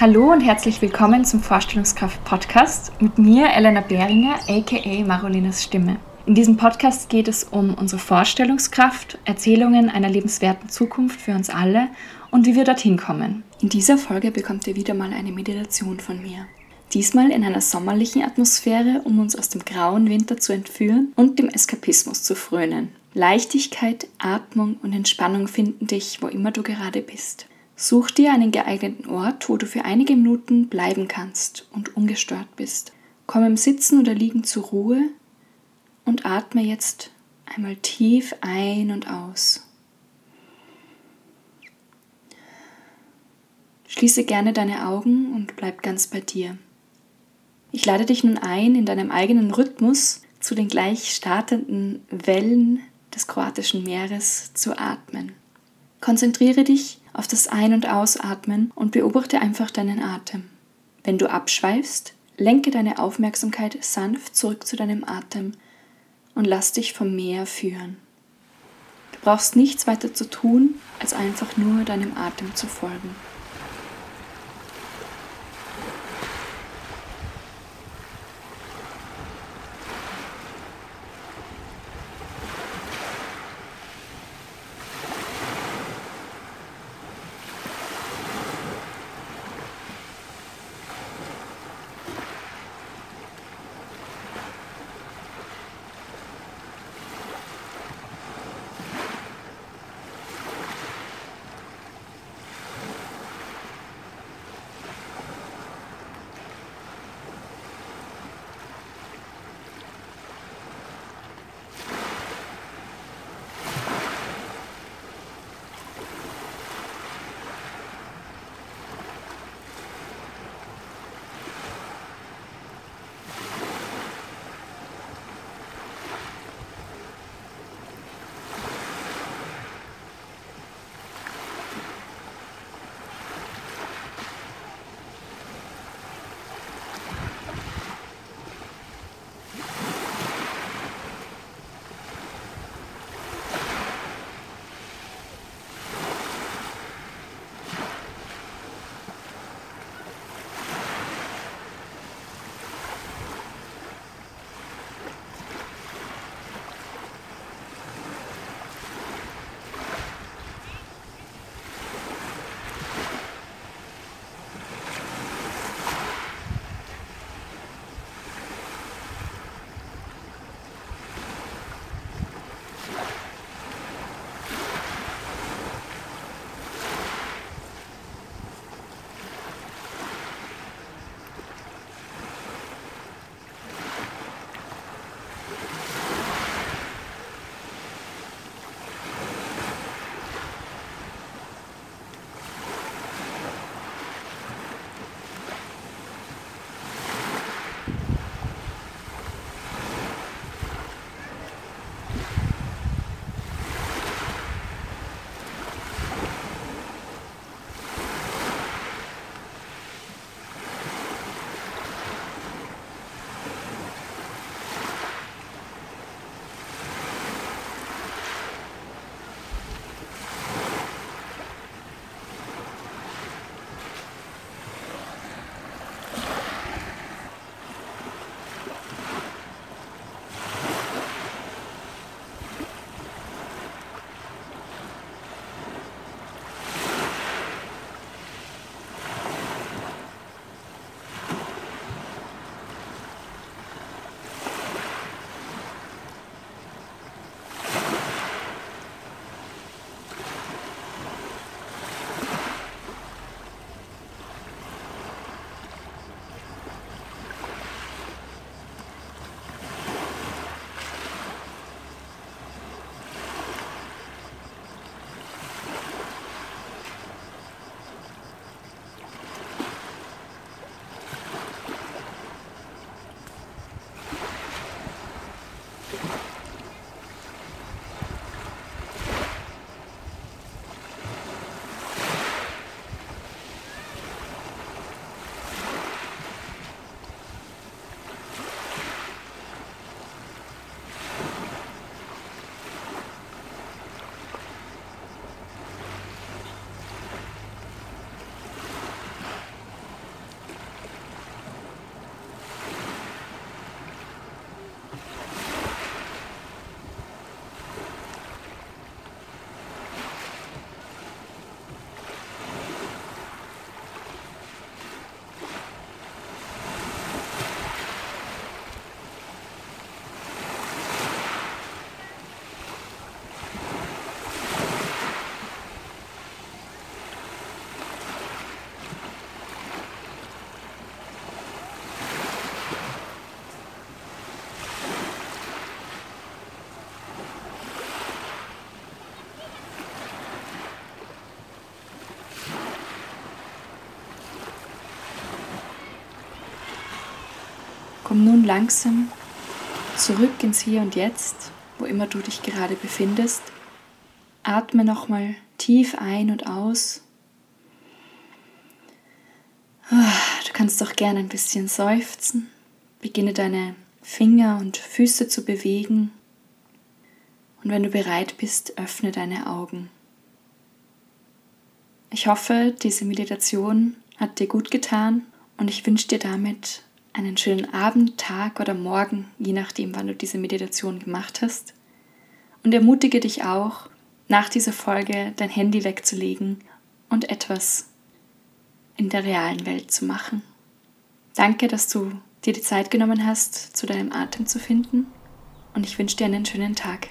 Hallo und herzlich willkommen zum Vorstellungskraft Podcast mit mir, Elena Behringer, aka Marolinas Stimme. In diesem Podcast geht es um unsere Vorstellungskraft, Erzählungen einer lebenswerten Zukunft für uns alle und wie wir dorthin kommen. In dieser Folge bekommt ihr wieder mal eine Meditation von mir. Diesmal in einer sommerlichen Atmosphäre, um uns aus dem grauen Winter zu entführen und dem Eskapismus zu frönen. Leichtigkeit, Atmung und Entspannung finden dich, wo immer du gerade bist. Such dir einen geeigneten Ort, wo du für einige Minuten bleiben kannst und ungestört bist. Komm im Sitzen oder Liegen zur Ruhe und atme jetzt einmal tief ein und aus. Schließe gerne deine Augen und bleib ganz bei dir. Ich lade dich nun ein, in deinem eigenen Rhythmus zu den gleich startenden Wellen des kroatischen Meeres zu atmen. Konzentriere dich auf das Ein- und Ausatmen und beobachte einfach deinen Atem. Wenn du abschweifst, lenke deine Aufmerksamkeit sanft zurück zu deinem Atem und lass dich vom Meer führen. Du brauchst nichts weiter zu tun, als einfach nur deinem Atem zu folgen. Komm nun langsam zurück ins Hier und Jetzt, wo immer du dich gerade befindest. Atme nochmal tief ein und aus. Ah, du kannst doch gerne ein bisschen seufzen. Beginne deine Finger und Füße zu bewegen. Und wenn du bereit bist, öffne deine Augen. Ich hoffe, diese Meditation hat dir gut getan und ich wünsche dir damit einen schönen Abend, Tag oder Morgen, je nachdem, wann du diese Meditation gemacht hast. Und ermutige dich auch, nach dieser Folge dein Handy wegzulegen und etwas in der realen Welt zu machen. Danke, dass du dir die Zeit genommen hast, zu deinem Atem zu finden und ich wünsche dir einen schönen Tag.